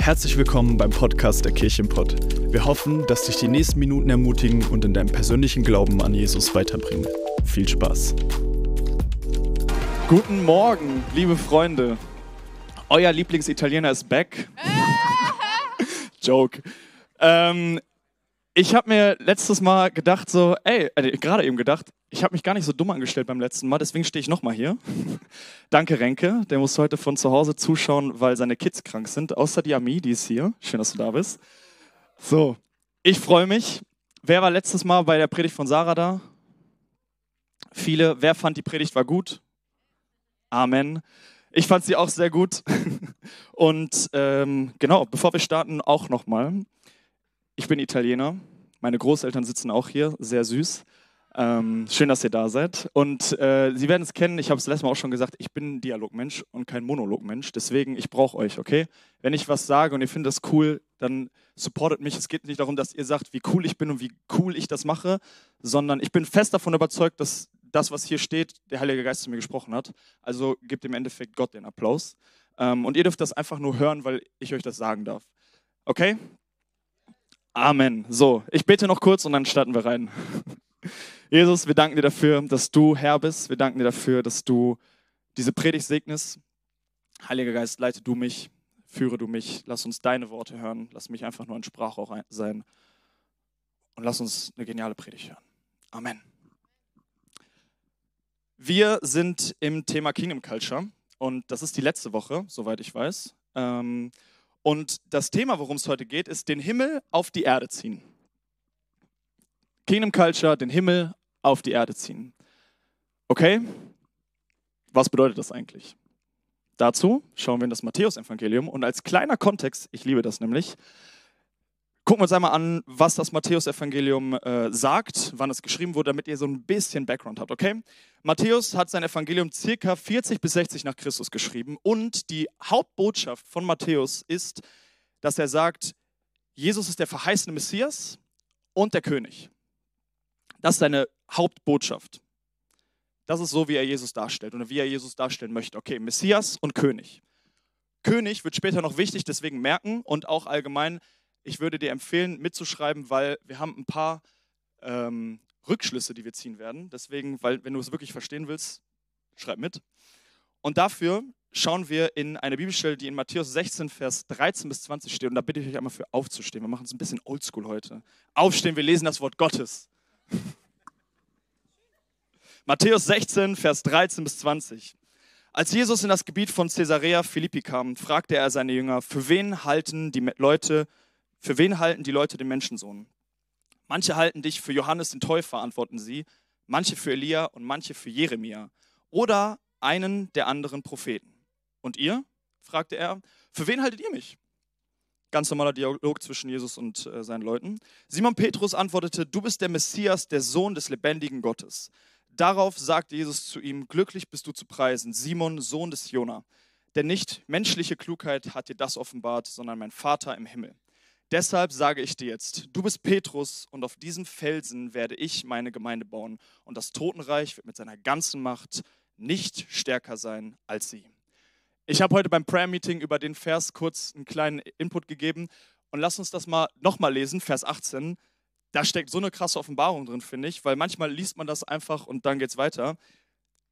Herzlich willkommen beim Podcast der Kirchenpott. Wir hoffen, dass dich die nächsten Minuten ermutigen und in deinem persönlichen Glauben an Jesus weiterbringen. Viel Spaß. Guten Morgen, liebe Freunde. Euer Lieblingsitaliener ist back. Joke. Ähm, ich habe mir letztes Mal gedacht, so, ey, äh, gerade eben gedacht, ich habe mich gar nicht so dumm angestellt beim letzten Mal, deswegen stehe ich nochmal hier. Danke, Renke. Der muss heute von zu Hause zuschauen, weil seine Kids krank sind. Außer die Ami, die ist hier. Schön, dass du da bist. So, ich freue mich. Wer war letztes Mal bei der Predigt von Sarah da? Viele. Wer fand die Predigt war gut? Amen. Ich fand sie auch sehr gut. Und ähm, genau, bevor wir starten, auch nochmal. Ich bin Italiener. Meine Großeltern sitzen auch hier, sehr süß. Ähm, schön, dass ihr da seid. Und äh, Sie werden es kennen, ich habe es letztes Mal auch schon gesagt, ich bin Dialogmensch und kein Monologmensch. Deswegen, ich brauche euch, okay? Wenn ich was sage und ihr findet das cool, dann supportet mich. Es geht nicht darum, dass ihr sagt, wie cool ich bin und wie cool ich das mache, sondern ich bin fest davon überzeugt, dass das, was hier steht, der Heilige Geist zu mir gesprochen hat. Also gebt im Endeffekt Gott den Applaus. Ähm, und ihr dürft das einfach nur hören, weil ich euch das sagen darf. Okay? Amen. So, ich bete noch kurz und dann starten wir rein. Jesus, wir danken dir dafür, dass du Herr bist. Wir danken dir dafür, dass du diese Predigt segnest. Heiliger Geist, leite du mich, führe du mich. Lass uns deine Worte hören. Lass mich einfach nur ein Sprachrohr sein. Und lass uns eine geniale Predigt hören. Amen. Wir sind im Thema Kingdom Culture und das ist die letzte Woche, soweit ich weiß. Ähm, und das Thema, worum es heute geht, ist den Himmel auf die Erde ziehen. Kingdom Culture, den Himmel auf die Erde ziehen. Okay, was bedeutet das eigentlich? Dazu schauen wir in das Matthäusevangelium und als kleiner Kontext, ich liebe das nämlich, gucken wir uns einmal an, was das Matthäusevangelium äh, sagt, wann es geschrieben wurde, damit ihr so ein bisschen Background habt, okay? Matthäus hat sein Evangelium circa 40 bis 60 nach Christus geschrieben und die Hauptbotschaft von Matthäus ist, dass er sagt, Jesus ist der verheißene Messias und der König. Das ist seine Hauptbotschaft. Das ist so, wie er Jesus darstellt oder wie er Jesus darstellen möchte. Okay, Messias und König. König wird später noch wichtig, deswegen merken und auch allgemein ich würde dir empfehlen, mitzuschreiben, weil wir haben ein paar ähm, Rückschlüsse, die wir ziehen werden. Deswegen, weil wenn du es wirklich verstehen willst, schreib mit. Und dafür schauen wir in eine Bibelstelle, die in Matthäus 16, Vers 13 bis 20 steht. Und da bitte ich euch einmal für aufzustehen. Wir machen es ein bisschen oldschool heute. Aufstehen, wir lesen das Wort Gottes. Matthäus 16, Vers 13 bis 20. Als Jesus in das Gebiet von Caesarea Philippi kam, fragte er seine Jünger, für wen halten die Leute für wen halten die Leute den Menschensohn? Manche halten dich für Johannes den Täufer, antworten sie, manche für Elia und manche für Jeremia oder einen der anderen Propheten. Und ihr? fragte er, für wen haltet ihr mich? Ganz normaler Dialog zwischen Jesus und äh, seinen Leuten. Simon Petrus antwortete, du bist der Messias, der Sohn des lebendigen Gottes. Darauf sagte Jesus zu ihm, glücklich bist du zu preisen, Simon, Sohn des Jona. Denn nicht menschliche Klugheit hat dir das offenbart, sondern mein Vater im Himmel. Deshalb sage ich dir jetzt, du bist Petrus und auf diesem Felsen werde ich meine Gemeinde bauen und das Totenreich wird mit seiner ganzen Macht nicht stärker sein als sie. Ich habe heute beim Prayer Meeting über den Vers kurz einen kleinen Input gegeben und lass uns das mal nochmal lesen, Vers 18. Da steckt so eine krasse Offenbarung drin, finde ich, weil manchmal liest man das einfach und dann geht es weiter.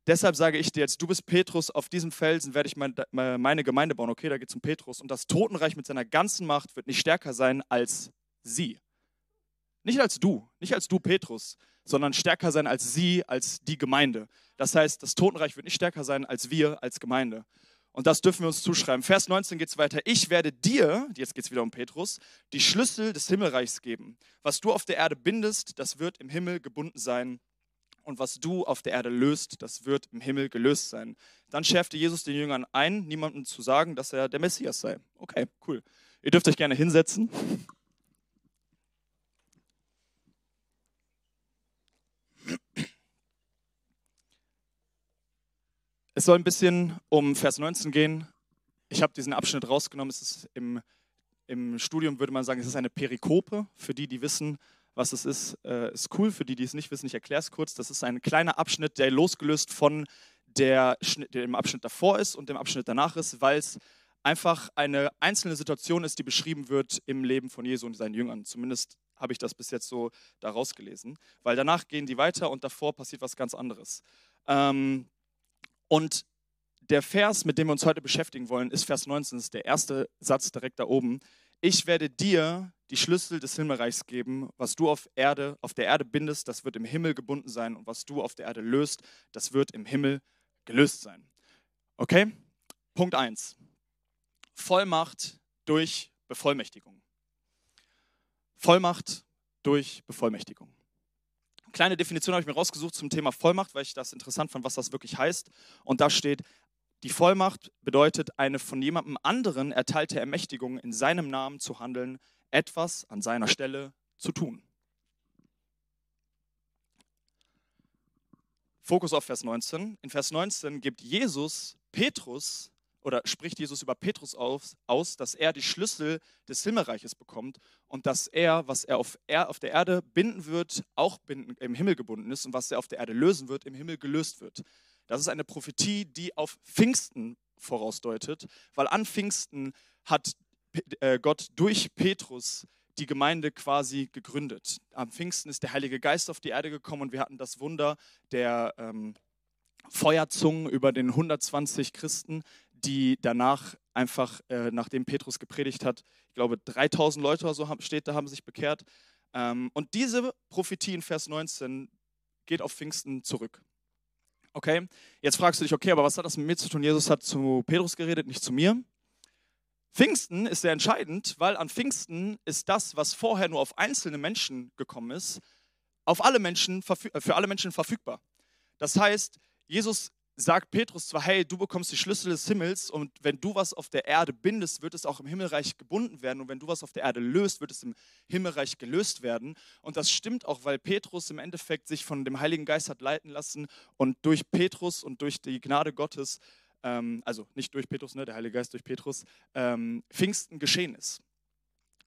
Deshalb sage ich dir jetzt, du bist Petrus, auf diesem Felsen werde ich meine Gemeinde bauen. Okay, da geht es um Petrus. Und das Totenreich mit seiner ganzen Macht wird nicht stärker sein als sie. Nicht als du, nicht als du Petrus, sondern stärker sein als sie, als die Gemeinde. Das heißt, das Totenreich wird nicht stärker sein als wir, als Gemeinde. Und das dürfen wir uns zuschreiben. Vers 19 geht es weiter. Ich werde dir, jetzt geht es wieder um Petrus, die Schlüssel des Himmelreichs geben. Was du auf der Erde bindest, das wird im Himmel gebunden sein und was du auf der Erde löst, das wird im Himmel gelöst sein. Dann schärfte Jesus den Jüngern ein, niemandem zu sagen, dass er der Messias sei. Okay, cool. Ihr dürft euch gerne hinsetzen. Es soll ein bisschen um Vers 19 gehen. Ich habe diesen Abschnitt rausgenommen. Es ist im, im Studium, würde man sagen, es ist eine Perikope. Für die, die wissen, was es ist, äh, ist cool. Für die, die es nicht wissen, ich erkläre es kurz. Das ist ein kleiner Abschnitt, der losgelöst von der, dem Abschnitt davor ist und dem Abschnitt danach ist, weil es einfach eine einzelne Situation ist, die beschrieben wird im Leben von Jesu und seinen Jüngern. Zumindest habe ich das bis jetzt so daraus gelesen, weil danach gehen die weiter und davor passiert was ganz anderes. Ähm, und der Vers, mit dem wir uns heute beschäftigen wollen, ist Vers 19, das ist der erste Satz direkt da oben. Ich werde dir die Schlüssel des Himmelreichs geben. Was du auf, Erde, auf der Erde bindest, das wird im Himmel gebunden sein. Und was du auf der Erde löst, das wird im Himmel gelöst sein. Okay? Punkt 1. Vollmacht durch Bevollmächtigung. Vollmacht durch Bevollmächtigung. Kleine Definition habe ich mir rausgesucht zum Thema Vollmacht, weil ich das interessant fand, was das wirklich heißt. Und da steht, die Vollmacht bedeutet eine von jemandem anderen erteilte Ermächtigung, in seinem Namen zu handeln, etwas an seiner Stelle zu tun. Fokus auf Vers 19. In Vers 19 gibt Jesus Petrus oder spricht Jesus über Petrus aus, aus, dass er die Schlüssel des Himmelreiches bekommt und dass er, was er auf, er auf der Erde binden wird, auch binden, im Himmel gebunden ist und was er auf der Erde lösen wird, im Himmel gelöst wird. Das ist eine Prophetie, die auf Pfingsten vorausdeutet, weil an Pfingsten hat äh, Gott durch Petrus die Gemeinde quasi gegründet. Am Pfingsten ist der Heilige Geist auf die Erde gekommen und wir hatten das Wunder der ähm, Feuerzungen über den 120 Christen, die danach einfach, äh, nachdem Petrus gepredigt hat, ich glaube 3000 Leute oder so steht da, haben sich bekehrt. Ähm, und diese Prophetie in Vers 19 geht auf Pfingsten zurück. Okay, jetzt fragst du dich, okay, aber was hat das mit mir zu tun? Jesus hat zu Petrus geredet, nicht zu mir. Pfingsten ist sehr entscheidend, weil an Pfingsten ist das, was vorher nur auf einzelne Menschen gekommen ist, auf alle Menschen, für alle Menschen verfügbar. Das heißt, Jesus sagt Petrus zwar, hey, du bekommst die Schlüssel des Himmels und wenn du was auf der Erde bindest, wird es auch im Himmelreich gebunden werden und wenn du was auf der Erde löst, wird es im Himmelreich gelöst werden. Und das stimmt auch, weil Petrus im Endeffekt sich von dem Heiligen Geist hat leiten lassen und durch Petrus und durch die Gnade Gottes, ähm, also nicht durch Petrus, ne, der Heilige Geist durch Petrus, ähm, Pfingsten geschehen ist.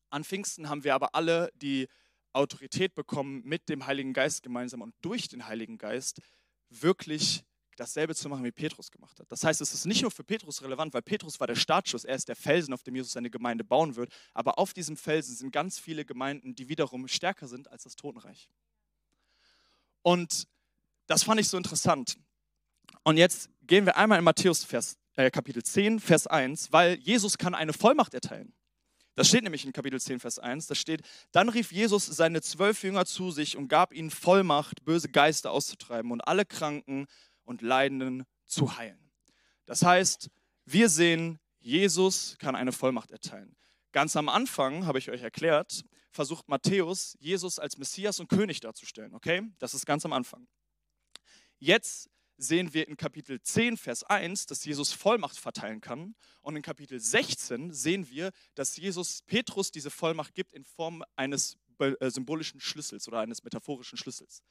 An Pfingsten haben wir aber alle die Autorität bekommen, mit dem Heiligen Geist gemeinsam und durch den Heiligen Geist wirklich dasselbe zu machen, wie Petrus gemacht hat. Das heißt, es ist nicht nur für Petrus relevant, weil Petrus war der Startschuss, er ist der Felsen, auf dem Jesus seine Gemeinde bauen wird, aber auf diesem Felsen sind ganz viele Gemeinden, die wiederum stärker sind als das Totenreich. Und das fand ich so interessant. Und jetzt gehen wir einmal in Matthäus Vers, äh, Kapitel 10, Vers 1, weil Jesus kann eine Vollmacht erteilen. Das steht nämlich in Kapitel 10, Vers 1. Da steht, dann rief Jesus seine zwölf Jünger zu sich und gab ihnen Vollmacht, böse Geister auszutreiben und alle Kranken und Leidenden zu heilen. Das heißt, wir sehen, Jesus kann eine Vollmacht erteilen. Ganz am Anfang, habe ich euch erklärt, versucht Matthäus, Jesus als Messias und König darzustellen. Okay? Das ist ganz am Anfang. Jetzt sehen wir in Kapitel 10, Vers 1, dass Jesus Vollmacht verteilen kann. Und in Kapitel 16 sehen wir, dass Jesus Petrus diese Vollmacht gibt in Form eines äh, symbolischen Schlüssels oder eines metaphorischen Schlüssels.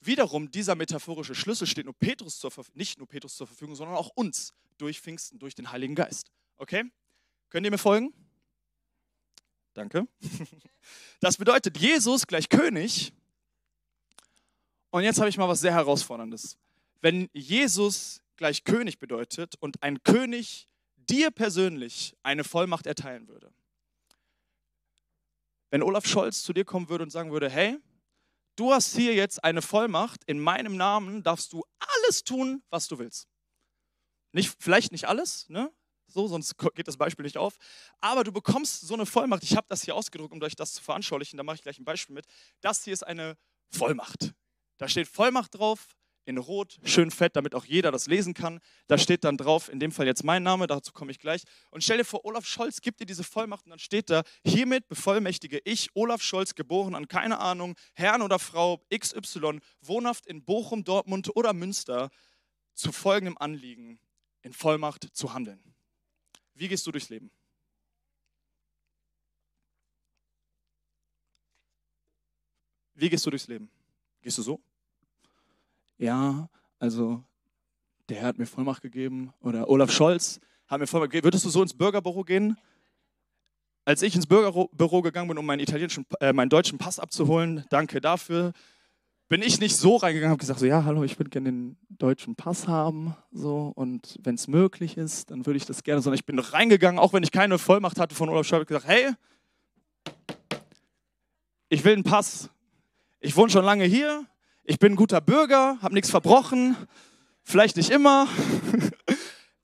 Wiederum, dieser metaphorische Schlüssel steht nur Petrus zur, nicht nur Petrus zur Verfügung, sondern auch uns durch Pfingsten, durch den Heiligen Geist. Okay? Könnt ihr mir folgen? Danke. Das bedeutet, Jesus gleich König. Und jetzt habe ich mal was sehr Herausforderndes. Wenn Jesus gleich König bedeutet und ein König dir persönlich eine Vollmacht erteilen würde. Wenn Olaf Scholz zu dir kommen würde und sagen würde, hey, du hast hier jetzt eine Vollmacht, in meinem Namen darfst du alles tun, was du willst. Nicht, vielleicht nicht alles, ne? so, sonst geht das Beispiel nicht auf. Aber du bekommst so eine Vollmacht. Ich habe das hier ausgedruckt, um euch das zu veranschaulichen. Da mache ich gleich ein Beispiel mit. Das hier ist eine Vollmacht. Da steht Vollmacht drauf in Rot, schön fett, damit auch jeder das lesen kann. Da steht dann drauf, in dem Fall jetzt mein Name, dazu komme ich gleich. Und stell dir vor, Olaf Scholz gibt dir diese Vollmacht und dann steht da, hiermit bevollmächtige ich, Olaf Scholz, geboren an keine Ahnung, Herrn oder Frau XY, wohnhaft in Bochum, Dortmund oder Münster, zu folgendem Anliegen in Vollmacht zu handeln. Wie gehst du durchs Leben? Wie gehst du durchs Leben? Gehst du so? Ja, also der Herr hat mir Vollmacht gegeben oder Olaf Scholz hat mir Vollmacht gegeben. Würdest du so ins Bürgerbüro gehen? Als ich ins Bürgerbüro gegangen bin, um meinen, italienischen, äh, meinen deutschen Pass abzuholen, danke dafür. bin ich nicht so reingegangen, habe gesagt, so, ja, hallo, ich würde gerne den deutschen Pass haben, so, und wenn es möglich ist, dann würde ich das gerne, sondern ich bin reingegangen, auch wenn ich keine Vollmacht hatte von Olaf Scholz, gesagt, hey, ich will einen Pass. Ich wohne schon lange hier, ich bin ein guter Bürger, habe nichts verbrochen, vielleicht nicht immer.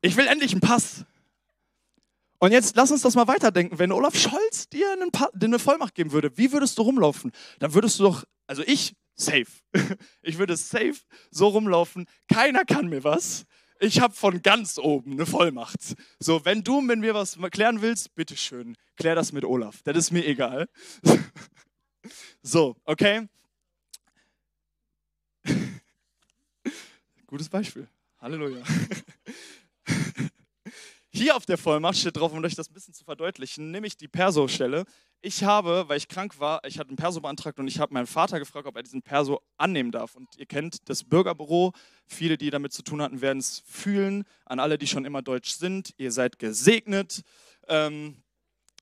Ich will endlich einen Pass. Und jetzt lass uns das mal weiterdenken. Wenn Olaf Scholz dir, einen pa eine Vollmacht geben würde, wie würdest du rumlaufen? Dann würdest du doch, also ich, safe. Ich würde safe so rumlaufen. Keiner kann mir was. Ich habe von ganz oben eine Vollmacht. So, wenn du mit mir was klären willst, bitteschön, klär das mit Olaf. Das ist mir egal. So, okay? Gutes Beispiel. Halleluja. Hier auf der Vollmacht steht drauf, um euch das ein bisschen zu verdeutlichen, nämlich die Perso-Stelle. Ich habe, weil ich krank war, ich hatte einen Perso beantragt und ich habe meinen Vater gefragt, ob er diesen Perso annehmen darf. Und ihr kennt das Bürgerbüro. Viele, die damit zu tun hatten, werden es fühlen. An alle, die schon immer deutsch sind, ihr seid gesegnet. Ähm,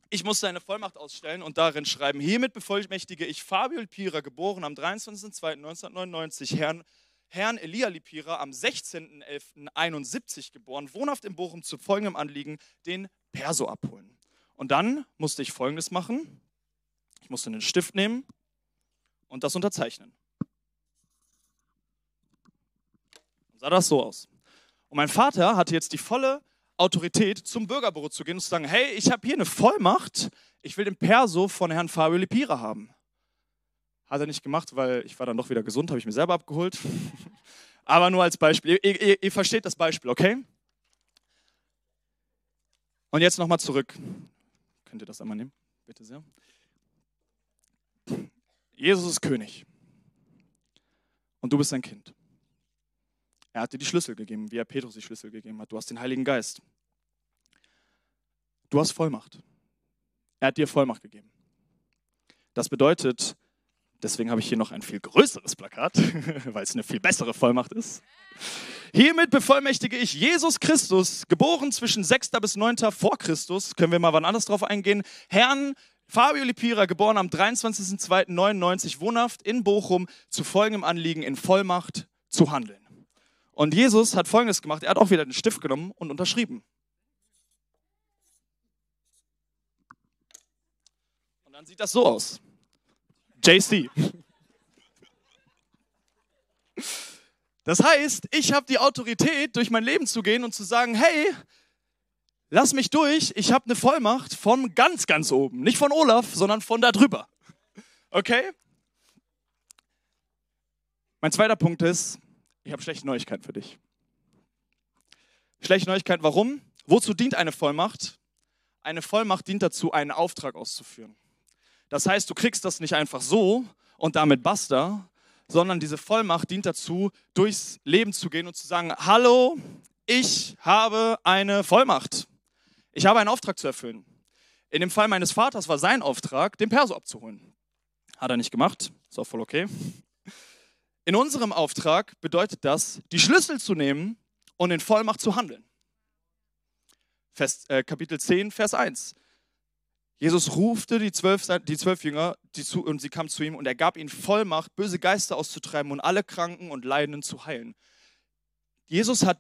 ich musste eine Vollmacht ausstellen und darin schreiben, hiermit bevollmächtige ich Fabio Pira, geboren am 23.02.1999, Herrn Herrn Elia Lipira am 16.11.71 geboren, wohnhaft in Bochum zu folgendem Anliegen, den Perso abholen. Und dann musste ich folgendes machen. Ich musste einen Stift nehmen und das unterzeichnen. Dann sah das so aus. Und mein Vater hatte jetzt die volle Autorität, zum Bürgerbüro zu gehen und zu sagen, hey, ich habe hier eine Vollmacht, ich will den Perso von Herrn Fabio Lipira haben. Hat er nicht gemacht, weil ich war dann doch wieder gesund, habe ich mir selber abgeholt. Aber nur als Beispiel. Ihr, ihr, ihr versteht das Beispiel, okay? Und jetzt nochmal zurück. Könnt ihr das einmal nehmen? Bitte sehr. Jesus ist König. Und du bist sein Kind. Er hat dir die Schlüssel gegeben, wie er Petrus die Schlüssel gegeben hat. Du hast den Heiligen Geist. Du hast Vollmacht. Er hat dir Vollmacht gegeben. Das bedeutet, Deswegen habe ich hier noch ein viel größeres Plakat, weil es eine viel bessere Vollmacht ist. Hiermit bevollmächtige ich Jesus Christus, geboren zwischen 6. bis 9. vor Christus, können wir mal wann anders drauf eingehen, Herrn Fabio Lipira, geboren am 23.02.99, wohnhaft in Bochum, zu folgendem Anliegen in Vollmacht zu handeln. Und Jesus hat Folgendes gemacht, er hat auch wieder den Stift genommen und unterschrieben. Und dann sieht das so aus. JC. Das heißt, ich habe die Autorität, durch mein Leben zu gehen und zu sagen, hey, lass mich durch, ich habe eine Vollmacht von ganz, ganz oben. Nicht von Olaf, sondern von da drüber. Okay? Mein zweiter Punkt ist, ich habe schlechte Neuigkeiten für dich. Schlechte Neuigkeiten, warum? Wozu dient eine Vollmacht? Eine Vollmacht dient dazu, einen Auftrag auszuführen. Das heißt, du kriegst das nicht einfach so und damit basta, sondern diese Vollmacht dient dazu, durchs Leben zu gehen und zu sagen, hallo, ich habe eine Vollmacht. Ich habe einen Auftrag zu erfüllen. In dem Fall meines Vaters war sein Auftrag, den Perso abzuholen. Hat er nicht gemacht, ist auch voll okay. In unserem Auftrag bedeutet das, die Schlüssel zu nehmen und in Vollmacht zu handeln. Vers, äh, Kapitel 10, Vers 1. Jesus rufte die zwölf, die zwölf Jünger die zu, und sie kamen zu ihm und er gab ihnen Vollmacht, böse Geister auszutreiben und alle Kranken und Leidenden zu heilen. Jesus hat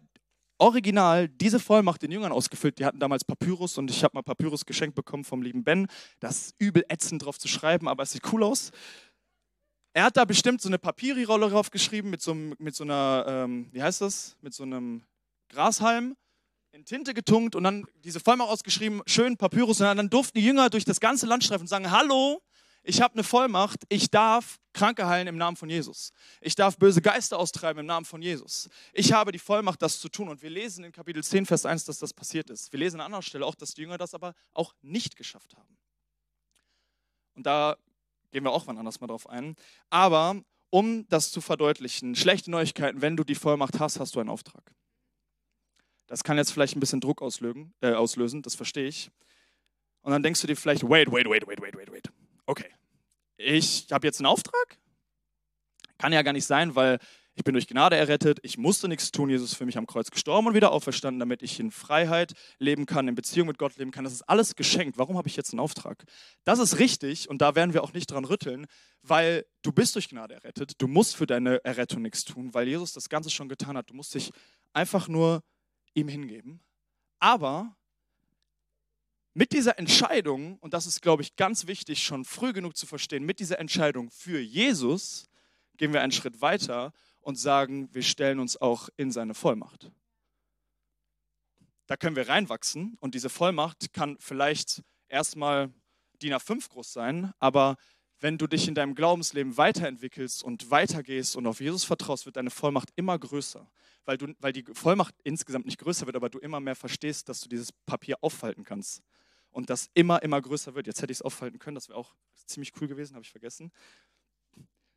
original diese Vollmacht den Jüngern ausgefüllt. Die hatten damals Papyrus und ich habe mal Papyrus geschenkt bekommen vom lieben Ben. Das ist übel ätzend drauf zu schreiben, aber es sieht cool aus. Er hat da bestimmt so eine Papyri-Rolle drauf geschrieben mit so, mit so einer, ähm, wie heißt das, mit so einem Grashalm in Tinte getunkt und dann diese Vollmacht ausgeschrieben, schön Papyrus. Und dann durften die Jünger durch das ganze Land streifen und sagen, hallo, ich habe eine Vollmacht, ich darf Kranke heilen im Namen von Jesus. Ich darf böse Geister austreiben im Namen von Jesus. Ich habe die Vollmacht, das zu tun. Und wir lesen in Kapitel 10, Vers 1, dass das passiert ist. Wir lesen an anderer Stelle auch, dass die Jünger das aber auch nicht geschafft haben. Und da gehen wir auch wann anders mal drauf ein. Aber um das zu verdeutlichen, schlechte Neuigkeiten, wenn du die Vollmacht hast, hast du einen Auftrag. Das kann jetzt vielleicht ein bisschen Druck auslösen, äh, auslösen das verstehe ich. Und dann denkst du dir vielleicht, wait, wait, wait, wait, wait, wait, wait. Okay, ich habe jetzt einen Auftrag? Kann ja gar nicht sein, weil Ich bin durch Gnade errettet, ich musste nichts tun, Jesus ist für mich am Kreuz gestorben und wieder auferstanden, damit ich in Freiheit leben kann, in Beziehung mit Gott leben kann. Das ist alles geschenkt. Warum habe ich jetzt einen Auftrag? Das ist richtig und da werden wir auch nicht dran rütteln, weil du bist durch Gnade errettet. Du musst für deine Errettung nichts tun, weil Jesus das Ganze schon getan hat. Du musst dich einfach nur ihm hingeben. Aber mit dieser Entscheidung, und das ist, glaube ich, ganz wichtig, schon früh genug zu verstehen, mit dieser Entscheidung für Jesus gehen wir einen Schritt weiter und sagen, wir stellen uns auch in seine Vollmacht. Da können wir reinwachsen und diese Vollmacht kann vielleicht erstmal DIN A5 groß sein, aber wenn du dich in deinem Glaubensleben weiterentwickelst und weitergehst und auf Jesus vertraust, wird deine Vollmacht immer größer, weil, du, weil die Vollmacht insgesamt nicht größer wird, aber du immer mehr verstehst, dass du dieses Papier auffalten kannst und das immer, immer größer wird. Jetzt hätte ich es auffalten können, das wäre auch ziemlich cool gewesen, habe ich vergessen.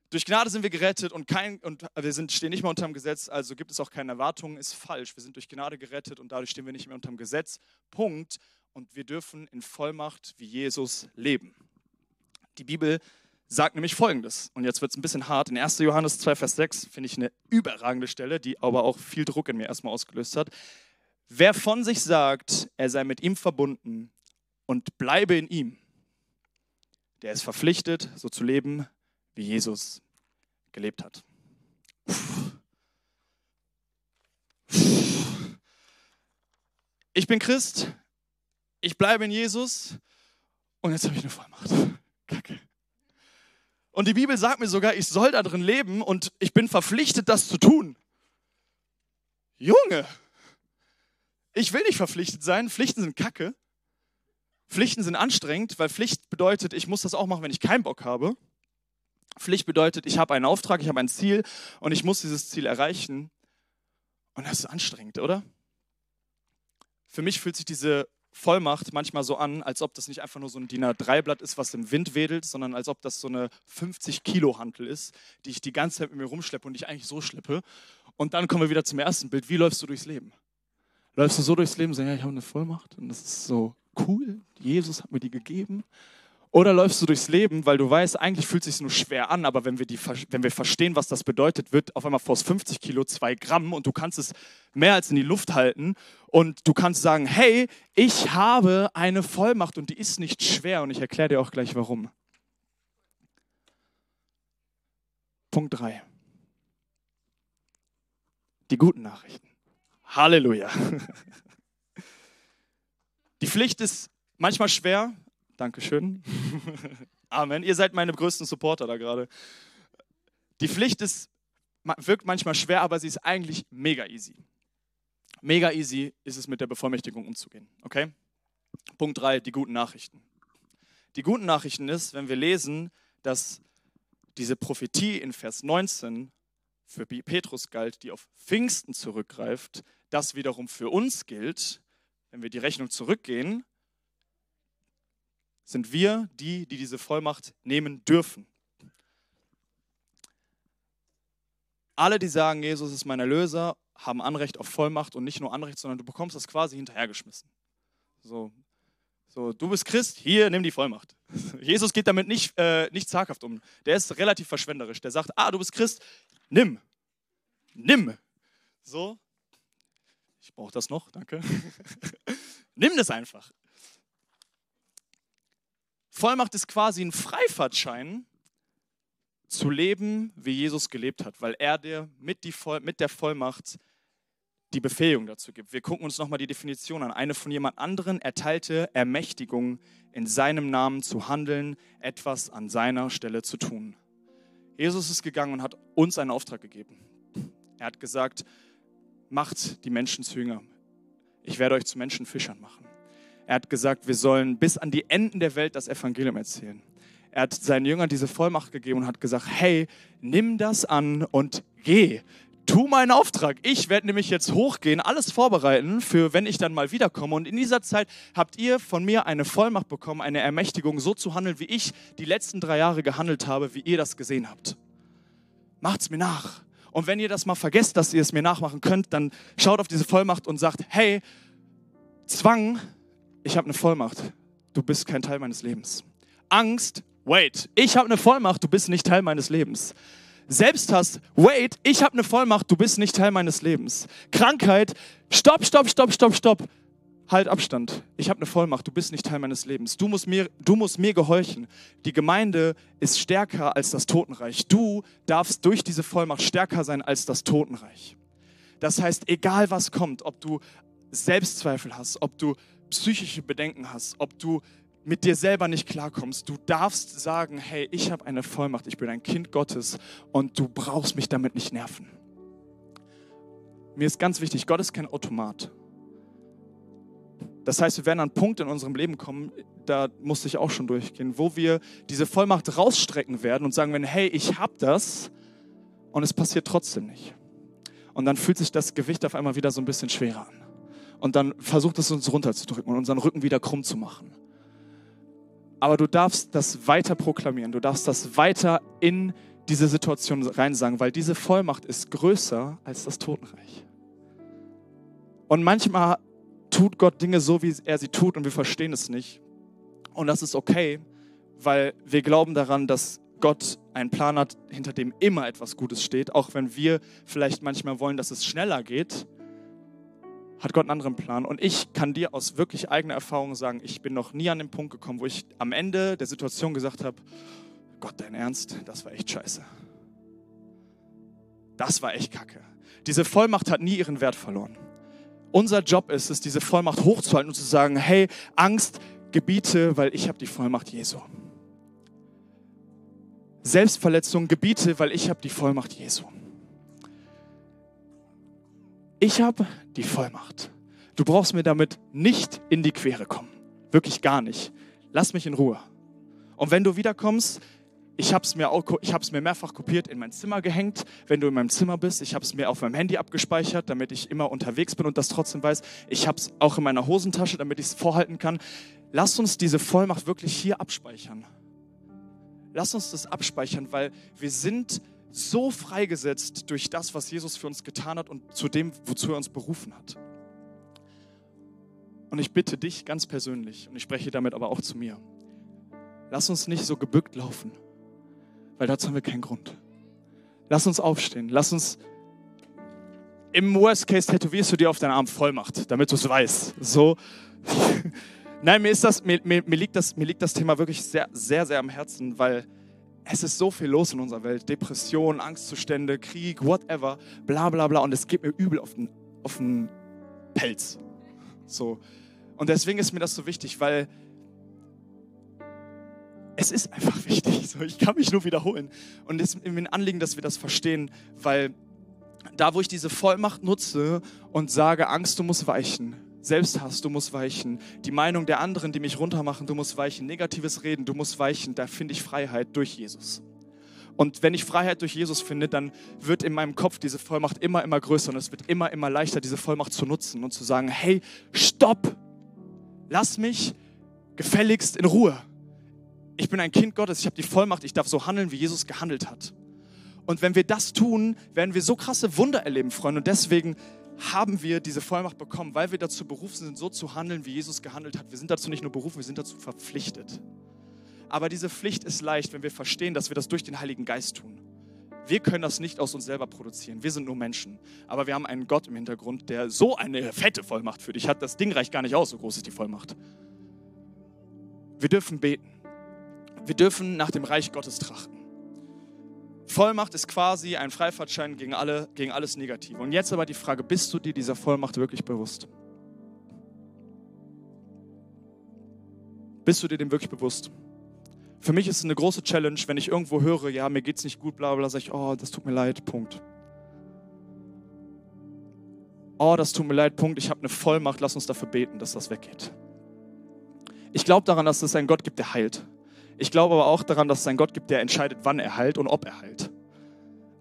Durch Gnade sind wir gerettet und, kein, und wir sind, stehen nicht mehr unter dem Gesetz, also gibt es auch keine Erwartungen, ist falsch. Wir sind durch Gnade gerettet und dadurch stehen wir nicht mehr unter dem Gesetz. Punkt. Und wir dürfen in Vollmacht wie Jesus leben. Die Bibel sagt nämlich Folgendes, und jetzt wird es ein bisschen hart. In 1. Johannes 2, Vers 6 finde ich eine überragende Stelle, die aber auch viel Druck in mir erstmal ausgelöst hat. Wer von sich sagt, er sei mit ihm verbunden und bleibe in ihm, der ist verpflichtet, so zu leben, wie Jesus gelebt hat. Ich bin Christ, ich bleibe in Jesus und jetzt habe ich eine Vollmacht. Kacke. Und die Bibel sagt mir sogar, ich soll da drin leben und ich bin verpflichtet, das zu tun. Junge, ich will nicht verpflichtet sein. Pflichten sind Kacke. Pflichten sind anstrengend, weil Pflicht bedeutet, ich muss das auch machen, wenn ich keinen Bock habe. Pflicht bedeutet, ich habe einen Auftrag, ich habe ein Ziel und ich muss dieses Ziel erreichen. Und das ist anstrengend, oder? Für mich fühlt sich diese Vollmacht manchmal so an, als ob das nicht einfach nur so ein DIN A3-Blatt ist, was im Wind wedelt, sondern als ob das so eine 50-Kilo-Hantel ist, die ich die ganze Zeit mit mir rumschleppe und ich eigentlich so schleppe. Und dann kommen wir wieder zum ersten Bild. Wie läufst du durchs Leben? Läufst du so durchs Leben, sagst, ja, ich habe eine Vollmacht und das ist so cool, Jesus hat mir die gegeben oder läufst du durchs Leben, weil du weißt, eigentlich fühlt es sich nur schwer an, aber wenn wir, die, wenn wir verstehen, was das bedeutet, wird auf einmal vor 50 Kilo 2 Gramm und du kannst es mehr als in die Luft halten und du kannst sagen, hey, ich habe eine Vollmacht und die ist nicht schwer und ich erkläre dir auch gleich warum. Punkt 3. Die guten Nachrichten. Halleluja. Die Pflicht ist manchmal schwer, Dankeschön. Amen. Ihr seid meine größten Supporter da gerade. Die Pflicht ist, wirkt manchmal schwer, aber sie ist eigentlich mega easy. Mega easy ist es mit der Bevollmächtigung umzugehen. Okay? Punkt 3, die guten Nachrichten. Die guten Nachrichten ist, wenn wir lesen, dass diese Prophetie in Vers 19 für Petrus galt, die auf Pfingsten zurückgreift, das wiederum für uns gilt, wenn wir die Rechnung zurückgehen, sind wir die, die diese Vollmacht nehmen dürfen. Alle, die sagen, Jesus ist mein Erlöser, haben Anrecht auf Vollmacht und nicht nur Anrecht, sondern du bekommst das quasi hinterhergeschmissen. So, so du bist Christ, hier, nimm die Vollmacht. Jesus geht damit nicht, äh, nicht zaghaft um. Der ist relativ verschwenderisch. Der sagt, ah, du bist Christ, nimm. Nimm. So, ich brauche das noch, danke. nimm das einfach. Vollmacht ist quasi ein Freifahrtschein zu leben, wie Jesus gelebt hat, weil er dir mit, die mit der Vollmacht die Befähigung dazu gibt. Wir gucken uns nochmal die Definition an. Eine von jemand anderen erteilte Ermächtigung, in seinem Namen zu handeln, etwas an seiner Stelle zu tun. Jesus ist gegangen und hat uns einen Auftrag gegeben. Er hat gesagt, macht die Menschen zu Jünger. Ich werde euch zu Menschenfischern machen. Er hat gesagt, wir sollen bis an die Enden der Welt das Evangelium erzählen. Er hat seinen Jüngern diese Vollmacht gegeben und hat gesagt, hey, nimm das an und geh. Tu meinen Auftrag. Ich werde nämlich jetzt hochgehen, alles vorbereiten für, wenn ich dann mal wiederkomme. Und in dieser Zeit habt ihr von mir eine Vollmacht bekommen, eine Ermächtigung, so zu handeln, wie ich die letzten drei Jahre gehandelt habe, wie ihr das gesehen habt. Macht's mir nach. Und wenn ihr das mal vergesst, dass ihr es mir nachmachen könnt, dann schaut auf diese Vollmacht und sagt, hey, Zwang ich habe eine Vollmacht, du bist kein Teil meines Lebens. Angst, wait, ich habe eine Vollmacht, du bist nicht Teil meines Lebens. Selbsthass, wait, ich habe eine Vollmacht, du bist nicht Teil meines Lebens. Krankheit, stopp, stopp, stopp, stopp, stopp. Halt Abstand. Ich habe eine Vollmacht, du bist nicht Teil meines Lebens. Du musst, mir, du musst mir gehorchen. Die Gemeinde ist stärker als das Totenreich. Du darfst durch diese Vollmacht stärker sein als das Totenreich. Das heißt, egal was kommt, ob du Selbstzweifel hast, ob du psychische Bedenken hast, ob du mit dir selber nicht klarkommst, du darfst sagen, hey, ich habe eine Vollmacht, ich bin ein Kind Gottes und du brauchst mich damit nicht nerven. Mir ist ganz wichtig, Gott ist kein Automat. Das heißt, wir werden an einen Punkt in unserem Leben kommen, da musste ich auch schon durchgehen, wo wir diese Vollmacht rausstrecken werden und sagen werden, hey, ich habe das und es passiert trotzdem nicht. Und dann fühlt sich das Gewicht auf einmal wieder so ein bisschen schwerer an. Und dann versucht es uns runterzudrücken und unseren Rücken wieder krumm zu machen. Aber du darfst das weiter proklamieren, du darfst das weiter in diese Situation reinsagen, weil diese Vollmacht ist größer als das Totenreich. Und manchmal tut Gott Dinge so, wie er sie tut und wir verstehen es nicht. Und das ist okay, weil wir glauben daran, dass Gott einen Plan hat, hinter dem immer etwas Gutes steht, auch wenn wir vielleicht manchmal wollen, dass es schneller geht hat Gott einen anderen Plan. Und ich kann dir aus wirklich eigener Erfahrung sagen, ich bin noch nie an den Punkt gekommen, wo ich am Ende der Situation gesagt habe, Gott, dein Ernst, das war echt scheiße. Das war echt kacke. Diese Vollmacht hat nie ihren Wert verloren. Unser Job ist es, diese Vollmacht hochzuhalten und zu sagen, hey, Angst, gebiete, weil ich habe die Vollmacht Jesu. Selbstverletzung, gebiete, weil ich habe die Vollmacht Jesu. Ich habe die Vollmacht. Du brauchst mir damit nicht in die Quere kommen. Wirklich gar nicht. Lass mich in Ruhe. Und wenn du wiederkommst, ich habe es mir, mir mehrfach kopiert, in mein Zimmer gehängt, wenn du in meinem Zimmer bist. Ich habe es mir auf meinem Handy abgespeichert, damit ich immer unterwegs bin und das trotzdem weiß. Ich habe es auch in meiner Hosentasche, damit ich es vorhalten kann. Lass uns diese Vollmacht wirklich hier abspeichern. Lass uns das abspeichern, weil wir sind so freigesetzt durch das, was Jesus für uns getan hat und zu dem, wozu er uns berufen hat. Und ich bitte dich ganz persönlich, und ich spreche damit aber auch zu mir, lass uns nicht so gebückt laufen, weil dazu haben wir keinen Grund. Lass uns aufstehen, lass uns im Worst Case tätowierst du dir auf deinen Arm Vollmacht, damit du es weißt. So. Nein, mir, ist das, mir, mir, mir, liegt das, mir liegt das Thema wirklich sehr, sehr, sehr am Herzen, weil es ist so viel los in unserer Welt. Depression, Angstzustände, Krieg, whatever, bla bla bla. Und es geht mir übel auf den, auf den Pelz. So. Und deswegen ist mir das so wichtig, weil es ist einfach wichtig. So, ich kann mich nur wiederholen. Und es ist mir ein Anliegen, dass wir das verstehen, weil da, wo ich diese Vollmacht nutze und sage, Angst, du musst weichen, Selbsthass, du musst weichen. Die Meinung der anderen, die mich runtermachen, du musst weichen. Negatives Reden, du musst weichen. Da finde ich Freiheit durch Jesus. Und wenn ich Freiheit durch Jesus finde, dann wird in meinem Kopf diese Vollmacht immer, immer größer und es wird immer, immer leichter, diese Vollmacht zu nutzen und zu sagen, hey, stopp, lass mich gefälligst in Ruhe. Ich bin ein Kind Gottes, ich habe die Vollmacht, ich darf so handeln, wie Jesus gehandelt hat. Und wenn wir das tun, werden wir so krasse Wunder erleben, Freunde. Und deswegen haben wir diese Vollmacht bekommen, weil wir dazu berufen sind, so zu handeln, wie Jesus gehandelt hat. Wir sind dazu nicht nur berufen, wir sind dazu verpflichtet. Aber diese Pflicht ist leicht, wenn wir verstehen, dass wir das durch den Heiligen Geist tun. Wir können das nicht aus uns selber produzieren. Wir sind nur Menschen. Aber wir haben einen Gott im Hintergrund, der so eine fette Vollmacht für dich hat. Das Ding reicht gar nicht aus, so groß ist die Vollmacht. Wir dürfen beten. Wir dürfen nach dem Reich Gottes trachten. Vollmacht ist quasi ein Freifahrtschein gegen, alle, gegen alles Negative. Und jetzt aber die Frage, bist du dir dieser Vollmacht wirklich bewusst? Bist du dir dem wirklich bewusst? Für mich ist es eine große Challenge, wenn ich irgendwo höre, ja, mir geht es nicht gut, bla bla, sage ich, oh, das tut mir leid, Punkt. Oh, das tut mir leid, Punkt, ich habe eine Vollmacht, lass uns dafür beten, dass das weggeht. Ich glaube daran, dass es einen Gott gibt, der heilt. Ich glaube aber auch daran, dass es einen Gott gibt, der entscheidet, wann er heilt und ob er heilt.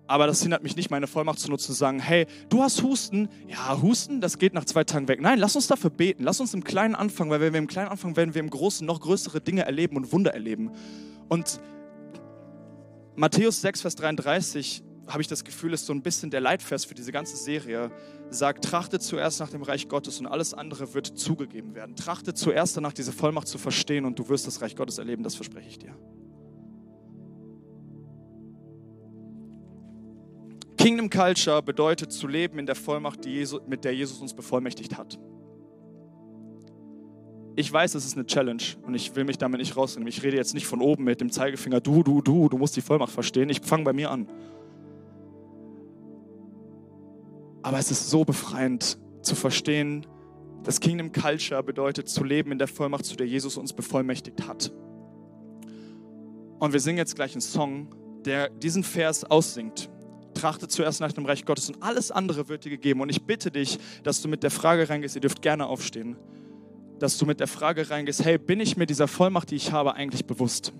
Aber das hindert mich nicht, meine Vollmacht zu nutzen, zu sagen, hey, du hast Husten. Ja, Husten, das geht nach zwei Tagen weg. Nein, lass uns dafür beten. Lass uns im Kleinen anfangen, weil wenn wir im Kleinen anfangen, werden wir im Großen noch größere Dinge erleben und Wunder erleben. Und Matthäus 6, Vers 33 habe ich das Gefühl, ist so ein bisschen der Leitvers für diese ganze Serie. Sagt, trachtet zuerst nach dem Reich Gottes und alles andere wird zugegeben werden. Trachtet zuerst danach, diese Vollmacht zu verstehen und du wirst das Reich Gottes erleben, das verspreche ich dir. Kingdom Culture bedeutet zu leben in der Vollmacht, Jesus, mit der Jesus uns bevollmächtigt hat. Ich weiß, es ist eine Challenge und ich will mich damit nicht rausnehmen. Ich rede jetzt nicht von oben mit dem Zeigefinger, du, du, du, du musst die Vollmacht verstehen. Ich fange bei mir an. Aber es ist so befreiend zu verstehen, dass Kingdom Culture bedeutet zu leben in der Vollmacht, zu der Jesus uns bevollmächtigt hat. Und wir singen jetzt gleich einen Song, der diesen Vers aussingt. Trachte zuerst nach dem Reich Gottes und alles andere wird dir gegeben. Und ich bitte dich, dass du mit der Frage reingehst, ihr dürft gerne aufstehen, dass du mit der Frage reingehst, hey, bin ich mir dieser Vollmacht, die ich habe, eigentlich bewusst?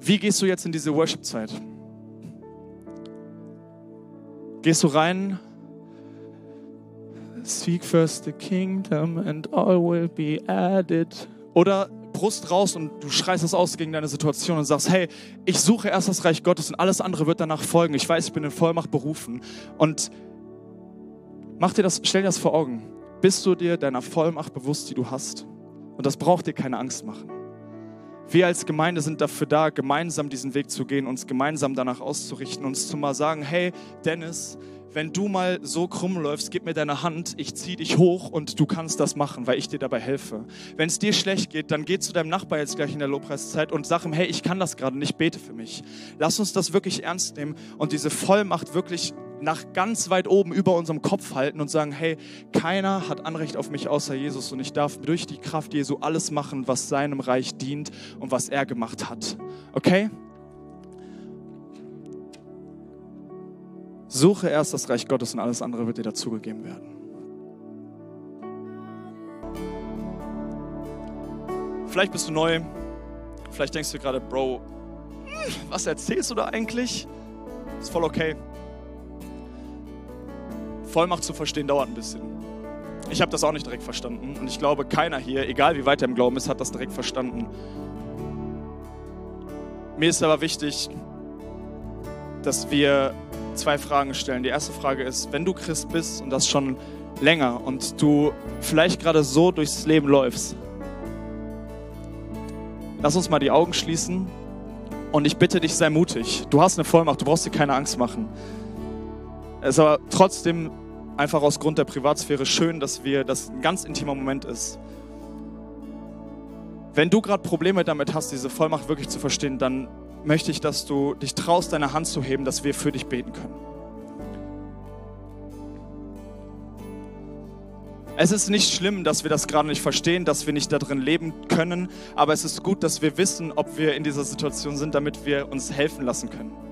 Wie gehst du jetzt in diese Worship-Zeit? Gehst du rein? Seek first the kingdom and all will be added. Oder Brust raus und du schreist das aus gegen deine Situation und sagst, hey, ich suche erst das Reich Gottes und alles andere wird danach folgen. Ich weiß, ich bin in Vollmacht berufen. Und mach dir das, stell dir das vor Augen. Bist du dir deiner Vollmacht bewusst, die du hast? Und das braucht dir keine Angst machen. Wir als Gemeinde sind dafür da, gemeinsam diesen Weg zu gehen, uns gemeinsam danach auszurichten, uns zu mal sagen, hey Dennis, wenn du mal so krumm läufst, gib mir deine Hand, ich zieh dich hoch und du kannst das machen, weil ich dir dabei helfe. Wenn es dir schlecht geht, dann geh zu deinem Nachbar jetzt gleich in der Lobpreiszeit und sag ihm, hey, ich kann das gerade nicht, bete für mich. Lass uns das wirklich ernst nehmen und diese Vollmacht wirklich nach ganz weit oben über unserem Kopf halten und sagen, hey, keiner hat Anrecht auf mich außer Jesus und ich darf durch die Kraft Jesu alles machen, was seinem Reich dient und was er gemacht hat. Okay? Suche erst das Reich Gottes und alles andere wird dir dazugegeben werden. Vielleicht bist du neu, vielleicht denkst du gerade, Bro, was erzählst du da eigentlich? Ist voll okay. Vollmacht zu verstehen dauert ein bisschen. Ich habe das auch nicht direkt verstanden und ich glaube, keiner hier, egal wie weit er im Glauben ist, hat das direkt verstanden. Mir ist aber wichtig, dass wir zwei Fragen stellen. Die erste Frage ist, wenn du Christ bist und das schon länger und du vielleicht gerade so durchs Leben läufst, lass uns mal die Augen schließen und ich bitte dich, sei mutig. Du hast eine Vollmacht, du brauchst dir keine Angst machen. Es ist aber trotzdem einfach aus Grund der Privatsphäre schön, dass wir das ein ganz intimer Moment ist. Wenn du gerade Probleme damit hast, diese Vollmacht wirklich zu verstehen, dann möchte ich, dass du dich traust, deine Hand zu heben, dass wir für dich beten können. Es ist nicht schlimm, dass wir das gerade nicht verstehen, dass wir nicht darin leben können, aber es ist gut, dass wir wissen, ob wir in dieser Situation sind, damit wir uns helfen lassen können.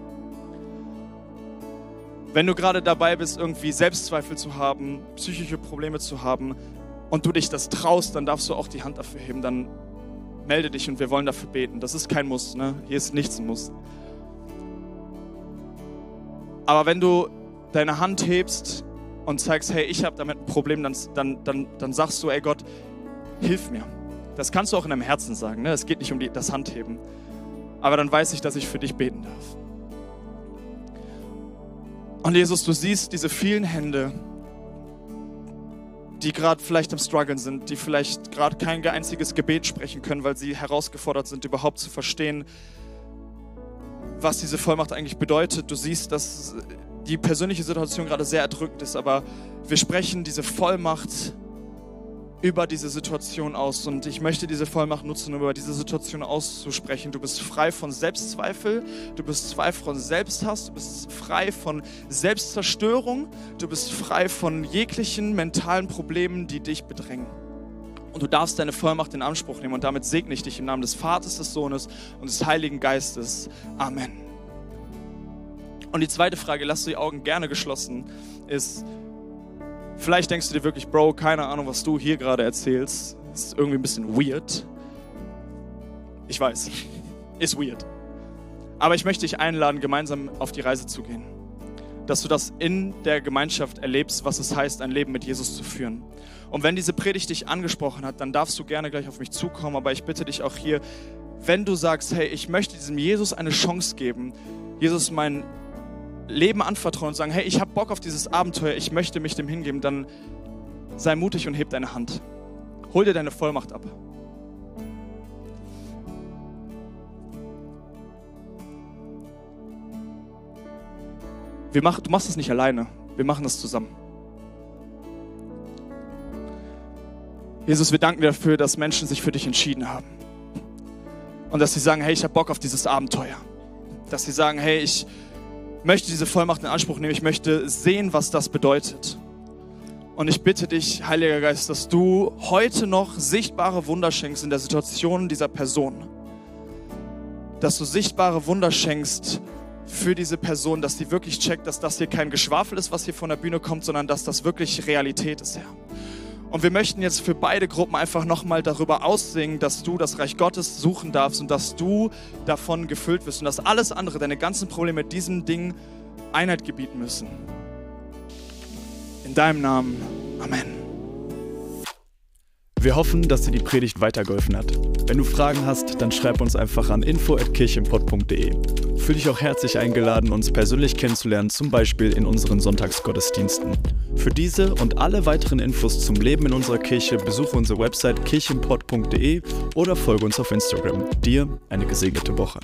Wenn du gerade dabei bist, irgendwie Selbstzweifel zu haben, psychische Probleme zu haben und du dich das traust, dann darfst du auch die Hand dafür heben. Dann melde dich und wir wollen dafür beten. Das ist kein Muss, ne? Hier ist nichts ein Muss. Aber wenn du deine Hand hebst und zeigst, hey, ich habe damit ein Problem, dann, dann, dann, dann sagst du, ey Gott, hilf mir. Das kannst du auch in deinem Herzen sagen. Ne? Es geht nicht um die, das Handheben. Aber dann weiß ich, dass ich für dich beten darf. Und Jesus, du siehst diese vielen Hände, die gerade vielleicht im Struggeln sind, die vielleicht gerade kein einziges Gebet sprechen können, weil sie herausgefordert sind, überhaupt zu verstehen, was diese Vollmacht eigentlich bedeutet. Du siehst, dass die persönliche Situation gerade sehr erdrückend ist, aber wir sprechen diese Vollmacht über diese Situation aus. Und ich möchte diese Vollmacht nutzen, um über diese Situation auszusprechen. Du bist frei von Selbstzweifel, du bist frei von Selbsthass, du bist frei von Selbstzerstörung, du bist frei von jeglichen mentalen Problemen, die dich bedrängen. Und du darfst deine Vollmacht in Anspruch nehmen. Und damit segne ich dich im Namen des Vaters, des Sohnes und des Heiligen Geistes. Amen. Und die zweite Frage, lass die Augen gerne geschlossen, ist, Vielleicht denkst du dir wirklich, Bro, keine Ahnung, was du hier gerade erzählst. Das ist irgendwie ein bisschen weird. Ich weiß, ist weird. Aber ich möchte dich einladen, gemeinsam auf die Reise zu gehen. Dass du das in der Gemeinschaft erlebst, was es heißt, ein Leben mit Jesus zu führen. Und wenn diese Predigt dich angesprochen hat, dann darfst du gerne gleich auf mich zukommen. Aber ich bitte dich auch hier, wenn du sagst, hey, ich möchte diesem Jesus eine Chance geben, Jesus mein Leben anvertrauen und sagen, hey, ich habe Bock auf dieses Abenteuer, ich möchte mich dem hingeben, dann sei mutig und heb deine Hand. Hol dir deine Vollmacht ab. wir mach, du machst es nicht alleine, wir machen es zusammen. Jesus, wir danken dir dafür, dass Menschen sich für dich entschieden haben. Und dass sie sagen, hey, ich habe Bock auf dieses Abenteuer. Dass sie sagen, hey, ich möchte diese Vollmacht in Anspruch nehmen, ich möchte sehen, was das bedeutet. Und ich bitte dich, Heiliger Geist, dass du heute noch sichtbare Wunder schenkst in der Situation dieser Person. Dass du sichtbare Wunder schenkst für diese Person, dass sie wirklich checkt, dass das hier kein Geschwafel ist, was hier von der Bühne kommt, sondern dass das wirklich Realität ist, Herr. Und wir möchten jetzt für beide Gruppen einfach nochmal darüber aussingen, dass du das Reich Gottes suchen darfst und dass du davon gefüllt wirst und dass alles andere, deine ganzen Probleme mit diesem Ding Einheit gebieten müssen. In deinem Namen. Amen. Wir hoffen, dass dir die Predigt weitergeholfen hat. Wenn du Fragen hast, dann schreib uns einfach an info.kirchenpott.de. Fühl dich auch herzlich eingeladen, uns persönlich kennenzulernen, zum Beispiel in unseren Sonntagsgottesdiensten. Für diese und alle weiteren Infos zum Leben in unserer Kirche besuche unsere Website kirchenpott.de oder folge uns auf Instagram. Dir eine gesegnete Woche.